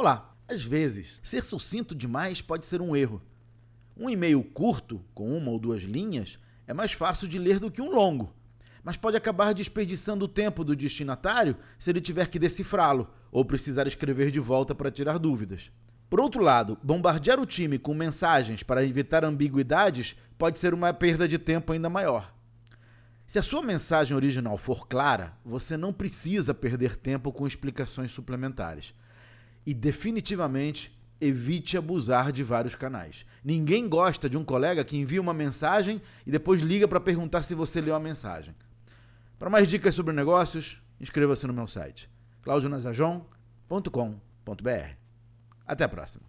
Olá! Às vezes, ser sucinto demais pode ser um erro. Um e-mail curto, com uma ou duas linhas, é mais fácil de ler do que um longo, mas pode acabar desperdiçando o tempo do destinatário se ele tiver que decifrá-lo ou precisar escrever de volta para tirar dúvidas. Por outro lado, bombardear o time com mensagens para evitar ambiguidades pode ser uma perda de tempo ainda maior. Se a sua mensagem original for clara, você não precisa perder tempo com explicações suplementares. E definitivamente evite abusar de vários canais. Ninguém gosta de um colega que envia uma mensagem e depois liga para perguntar se você leu a mensagem. Para mais dicas sobre negócios, inscreva-se no meu site claudionazajon.com.br. Até a próxima.